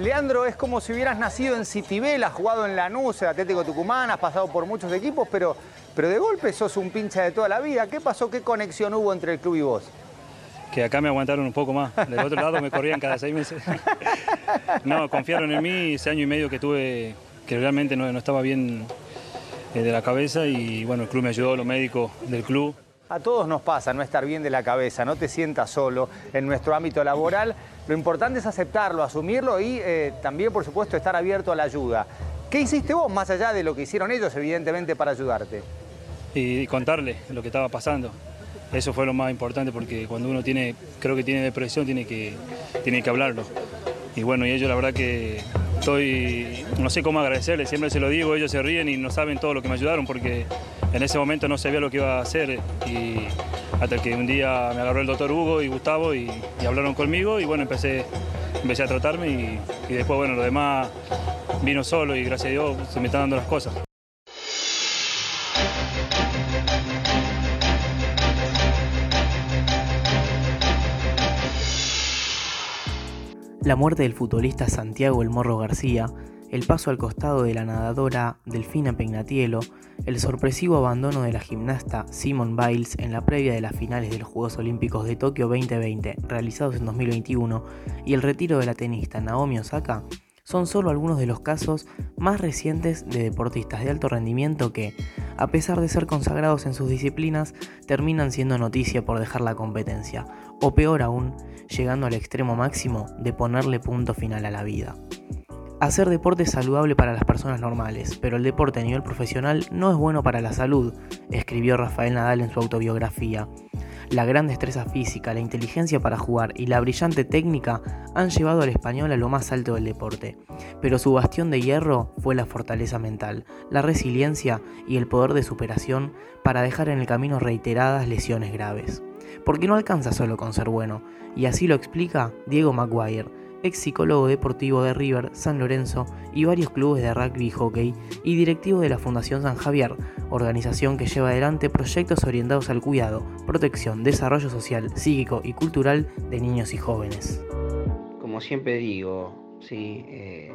Leandro, es como si hubieras nacido en Citibel, has jugado en Lanús, en Atlético Tucumán, has pasado por muchos equipos, pero, pero de golpe sos un pincha de toda la vida. ¿Qué pasó? ¿Qué conexión hubo entre el club y vos? Que acá me aguantaron un poco más. Del otro lado me corrían cada seis meses. no, confiaron en mí ese año y medio que tuve, que realmente no, no estaba bien eh, de la cabeza y bueno, el club me ayudó, los médicos del club. A todos nos pasa no estar bien de la cabeza, no te sientas solo en nuestro ámbito laboral. Lo importante es aceptarlo, asumirlo y eh, también, por supuesto, estar abierto a la ayuda. ¿Qué hiciste vos más allá de lo que hicieron ellos, evidentemente, para ayudarte? Y contarle lo que estaba pasando. Eso fue lo más importante porque cuando uno tiene, creo que tiene depresión, tiene que, tiene que hablarlo. Y bueno, y ellos la verdad que estoy, no sé cómo agradecerles, siempre se lo digo, ellos se ríen y no saben todo lo que me ayudaron porque en ese momento no sabía lo que iba a hacer y hasta que un día me agarró el doctor Hugo y Gustavo y, hablaron conmigo y bueno, empecé, empecé a tratarme y, y, después bueno, lo demás vino solo y gracias a Dios se me están dando las cosas. La muerte del futbolista Santiago El Morro García el paso al costado de la nadadora Delfina Pegnatielo, el sorpresivo abandono de la gimnasta Simone Biles en la previa de las finales de los Juegos Olímpicos de Tokio 2020, realizados en 2021, y el retiro de la tenista Naomi Osaka, son solo algunos de los casos más recientes de deportistas de alto rendimiento que, a pesar de ser consagrados en sus disciplinas, terminan siendo noticia por dejar la competencia, o peor aún, llegando al extremo máximo de ponerle punto final a la vida. Hacer deporte es saludable para las personas normales, pero el deporte a nivel profesional no es bueno para la salud, escribió Rafael Nadal en su autobiografía. La gran destreza física, la inteligencia para jugar y la brillante técnica han llevado al español a lo más alto del deporte, pero su bastión de hierro fue la fortaleza mental, la resiliencia y el poder de superación para dejar en el camino reiteradas lesiones graves. Porque no alcanza solo con ser bueno, y así lo explica Diego Maguire, ex psicólogo deportivo de River, San Lorenzo y varios clubes de rugby y hockey, y directivo de la Fundación San Javier, organización que lleva adelante proyectos orientados al cuidado, protección, desarrollo social, psíquico y cultural de niños y jóvenes. Como siempre digo, sí, eh,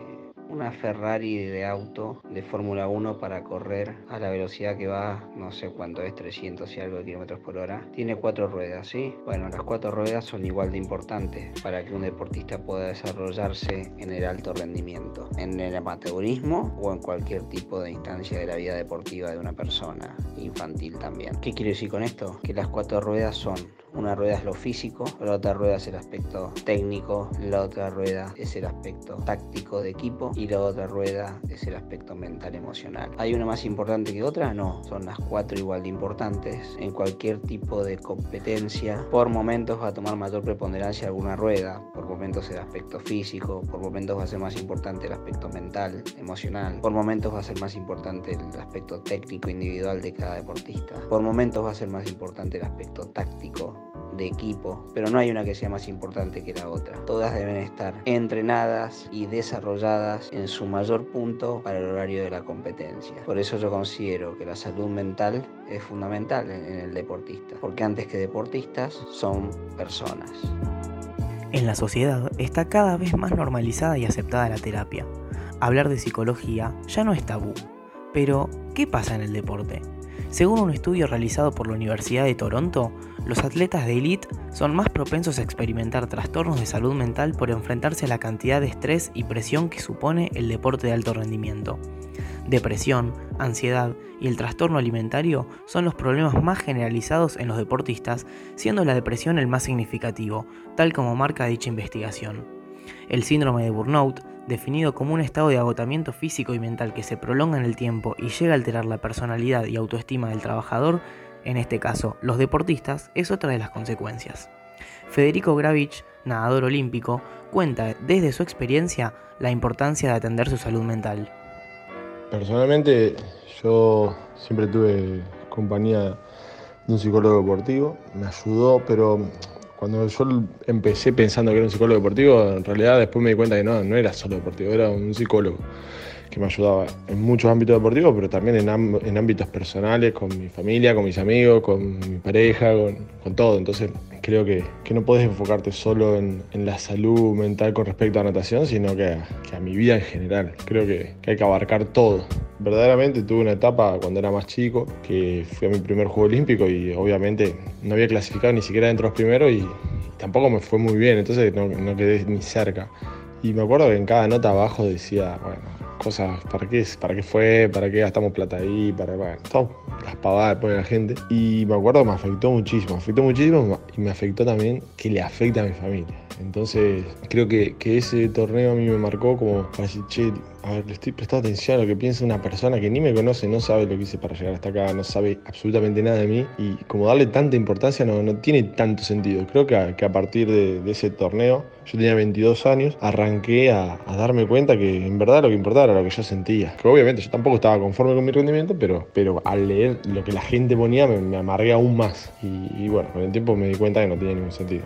una Ferrari de auto de Fórmula 1 para correr a la velocidad que va, no sé cuánto es, 300 y algo de kilómetros por hora. Tiene cuatro ruedas, ¿sí? Bueno, las cuatro ruedas son igual de importantes para que un deportista pueda desarrollarse en el alto rendimiento, en el amateurismo o en cualquier tipo de instancia de la vida deportiva de una persona, infantil también. ¿Qué quiero decir con esto? Que las cuatro ruedas son una rueda es lo físico, la otra rueda es el aspecto técnico, la otra rueda es el aspecto táctico de equipo y la otra rueda es el aspecto mental emocional. ¿Hay una más importante que otra? No, son las cuatro igual de importantes. En cualquier tipo de competencia, por momentos va a tomar mayor preponderancia alguna rueda, por momentos el aspecto físico, por momentos va a ser más importante el aspecto mental, emocional, por momentos va a ser más importante el aspecto técnico individual de cada deportista, por momentos va a ser más importante el aspecto táctico de equipo, pero no hay una que sea más importante que la otra. Todas deben estar entrenadas y desarrolladas en su mayor punto para el horario de la competencia. Por eso yo considero que la salud mental es fundamental en, el deportista, porque antes que deportistas son personas. En la sociedad está cada vez más normalizada y aceptada la terapia. Hablar de psicología ya no es tabú. Pero, ¿qué pasa en el deporte? Según un estudio realizado por la Universidad de Toronto, los atletas de élite son más propensos a experimentar trastornos de salud mental por enfrentarse a la cantidad de estrés y presión que supone el deporte de alto rendimiento. Depresión, ansiedad y el trastorno alimentario son los problemas más generalizados en los deportistas, siendo la depresión el más significativo, tal como marca dicha investigación. El síndrome de burnout definido como un estado de agotamiento físico y mental que se prolonga en el tiempo y llega a alterar la personalidad y autoestima del trabajador, en este caso los deportistas, es otra de las consecuencias. Federico Gravich, nadador olímpico, cuenta desde su experiencia la importancia de atender su salud mental. Personalmente yo siempre tuve compañía de un psicólogo deportivo, me ayudó, pero cuando yo empecé pensando que era un psicólogo deportivo, en realidad después me di cuenta que no, no era solo deportivo, era un psicólogo. que me ayudaba en muchos ámbitos deportivos, pero también en, ámbitos personales, con mi familia, con mis amigos, con mi pareja, con, todo. Entonces creo que, no puedes enfocarte solo en, la salud mental con respecto a natación, sino que a, mi vida en general. Creo que, hay que abarcar todo. Verdaderamente tuve una etapa cuando era más chico, que fui a mi primer Juego Olímpico y obviamente no había clasificado ni siquiera dentro de los primeros y, tampoco me fue muy bien, entonces no, quedé ni cerca. Y me acuerdo que en cada nota abajo decía, bueno, cosas, ¿para qué, para qué fue? ¿Para qué gastamos plata ahí? Para, bueno, las pavadas de la gente. Y me acuerdo que me afectó muchísimo, me afectó muchísimo y me afectó también que le afecta a mi familia. Entonces creo que, ese torneo a mí me marcó como che, a ver, le estoy prestando atención a lo que piensa una persona que ni me conoce, no sabe lo que hice para llegar hasta acá, no sabe absolutamente nada de mí y como darle tanta importancia no, tiene tanto sentido. Creo que a, partir de, ese torneo, yo tenía 22 años, arranqué a, darme cuenta que en verdad lo que importaba era lo que yo sentía. Obviamente yo tampoco estaba conforme con mi rendimiento, pero, al leer lo que la gente ponía me, me amargué aún más y bueno, con el tiempo me di cuenta que no tenía ningún sentido.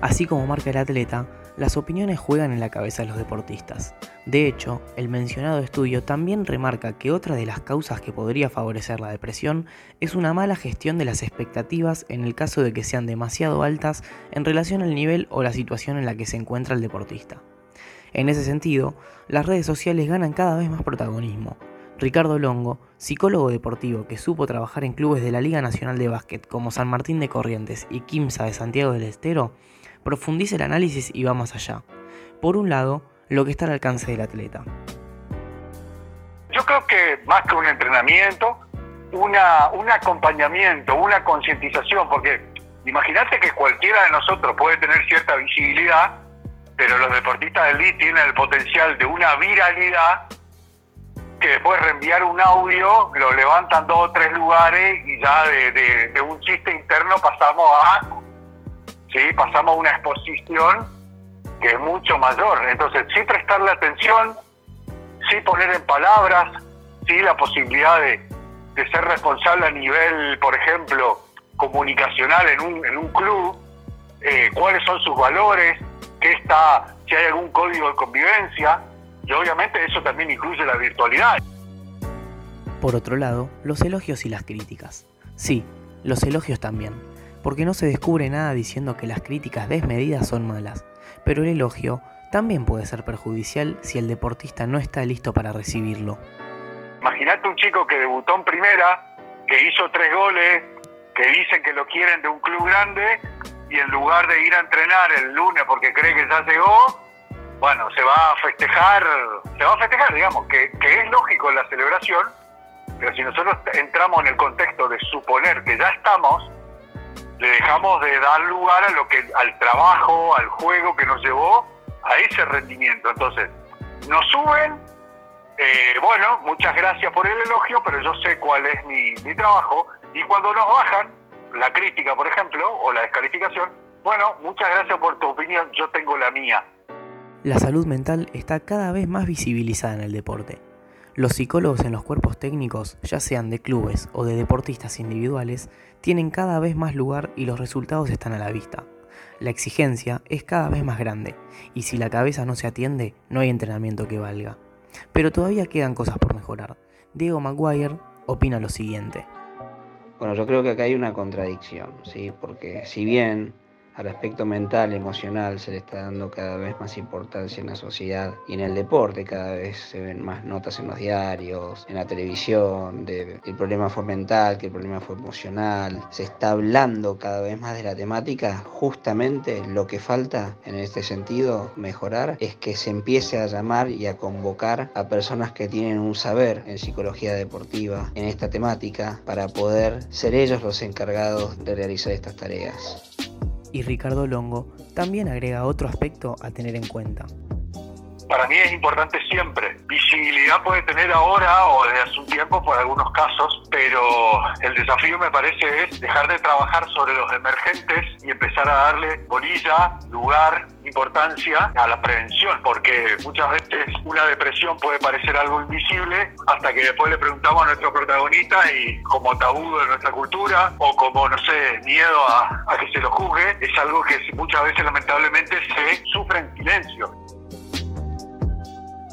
Así como marca el atleta, las opiniones juegan en la cabeza de los deportistas. De hecho, el mencionado estudio también remarca que otra de las causas que podría favorecer la depresión es una mala gestión de las expectativas en el caso de que sean demasiado altas en relación al nivel o la situación en la que se encuentra el deportista. En ese sentido, las redes sociales ganan cada vez más protagonismo. Ricardo Longo, psicólogo deportivo que supo trabajar en clubes de la Liga Nacional de Básquet como San Martín de Corrientes y Quimsa de Santiago del Estero, profundice el análisis y va más allá. Por un lado, lo que está al alcance del atleta. Yo creo que más que un entrenamiento, una, un acompañamiento, una concientización, porque imagínate que cualquiera de nosotros puede tener cierta visibilidad, pero los deportistas del elite tienen el potencial de una viralidad que después reenviar un audio, lo levantan dos o tres lugares y ya de, de un chiste interno pasamos a ¿sí? pasamos a una exposición que es mucho mayor. Entonces, sí prestarle atención, sí poner en palabras, sí la posibilidad de, ser responsable a nivel, por ejemplo, comunicacional en un, en un club, eh, cuáles son sus valores, qué está, si hay algún código de convivencia, y obviamente eso también incluye la virtualidad. Por otro lado, los elogios y las críticas. Sí, los elogios también porque no se descubre nada diciendo que las críticas desmedidas son malas, pero el elogio también puede ser perjudicial si el deportista no está listo para recibirlo. Imagínate un chico que debutó en primera, que hizo tres goles, que dicen que lo quieren de un club grande y en lugar de ir a entrenar el lunes porque cree que ya llegó, bueno, se va a festejar, se va a festejar, digamos, que, que es lógico la celebración, pero si nosotros entramos en el contexto de suponer que ya estamos, le dejamos de dar lugar a lo que al trabajo, al juego que nos llevó a ese rendimiento. Entonces, nos suben, eh, bueno, muchas gracias por el elogio, pero yo sé cuál es mi, mi trabajo. Y cuando nos bajan, la crítica, por ejemplo, o la descalificación, bueno, muchas gracias por tu opinión, yo tengo la mía. La salud mental está cada vez más visibilizada en el deporte. Los psicólogos en los cuerpos técnicos, ya sean de clubes o de deportistas individuales, tienen cada vez más lugar y los resultados están a la vista. La exigencia es cada vez más grande y si la cabeza no se atiende, no hay entrenamiento que valga. Pero todavía quedan cosas por mejorar. Diego Maguire opina lo siguiente. Bueno, yo creo que acá hay una contradicción, ¿sí? Porque si bien al aspecto mental, emocional, se le está dando cada vez más importancia en la sociedad y en el deporte. Cada vez se ven más notas en los diarios, en la televisión, de que el problema fue mental, que el problema fue emocional. Se está hablando cada vez más de la temática. Justamente lo que falta en este sentido mejorar es que se empiece a llamar y a convocar a personas que tienen un saber en psicología deportiva en esta temática para poder ser ellos los encargados de realizar estas tareas y Ricardo Longo también agrega otro aspecto a tener en cuenta. Para mí es importante siempre. Visibilidad puede tener ahora o desde hace un tiempo por algunos casos, pero el desafío me parece es dejar de trabajar sobre los emergentes y empezar a darle bolilla, lugar, importancia a la prevención, porque muchas veces una depresión puede parecer algo invisible hasta que después le preguntamos a nuestro protagonista y como tabú de nuestra cultura o como, no sé, miedo a, que se lo juzgue, es algo que muchas veces lamentablemente se sufre en silencio.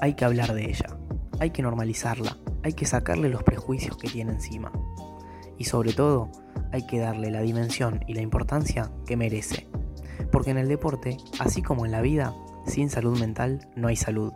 Hay que hablar de ella, hay que normalizarla, hay que sacarle los prejuicios que tiene encima. Y sobre todo, hay que darle la dimensión y la importancia que merece. Porque en el deporte, así como en la vida, sin salud mental no hay salud.